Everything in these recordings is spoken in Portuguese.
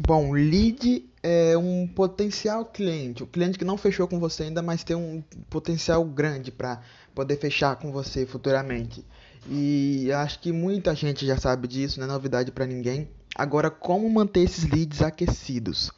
Bom, lead é um potencial cliente, o cliente que não fechou com você ainda, mas tem um potencial grande para poder fechar com você futuramente. E acho que muita gente já sabe disso, não é novidade para ninguém. Agora, como manter esses leads aquecidos?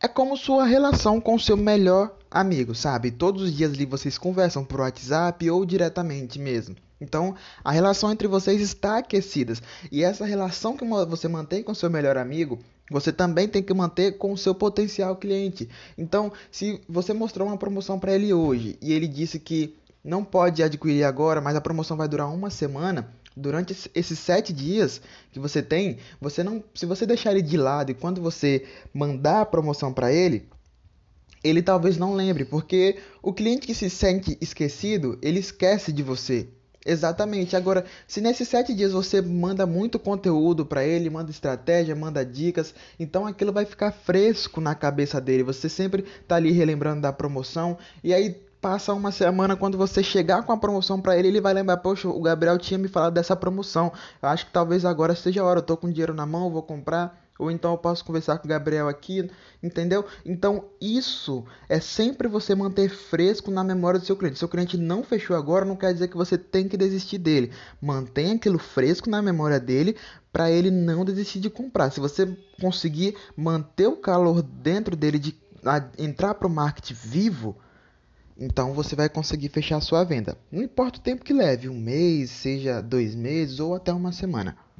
É como sua relação com seu melhor amigo, sabe? Todos os dias ali vocês conversam por WhatsApp ou diretamente mesmo. Então, a relação entre vocês está aquecida. E essa relação que você mantém com seu melhor amigo, você também tem que manter com o seu potencial cliente. Então, se você mostrou uma promoção para ele hoje e ele disse que não pode adquirir agora, mas a promoção vai durar uma semana, durante esses sete dias que você tem, você não, se você deixar ele de lado e quando você mandar a promoção para ele, ele talvez não lembre, porque o cliente que se sente esquecido, ele esquece de você. Exatamente. Agora, se nesses sete dias você manda muito conteúdo para ele, manda estratégia, manda dicas, então aquilo vai ficar fresco na cabeça dele. Você sempre tá ali relembrando da promoção e aí passa uma semana quando você chegar com a promoção para ele, ele vai lembrar, poxa, o Gabriel tinha me falado dessa promoção. Eu acho que talvez agora seja a hora, eu tô com dinheiro na mão, vou comprar. Ou então eu posso conversar com o Gabriel aqui, entendeu? Então isso é sempre você manter fresco na memória do seu cliente. Se o cliente não fechou agora, não quer dizer que você tem que desistir dele. Mantenha aquilo fresco na memória dele para ele não desistir de comprar. Se você conseguir manter o calor dentro dele de entrar para o marketing vivo, então você vai conseguir fechar a sua venda. Não importa o tempo que leve, um mês, seja dois meses ou até uma semana.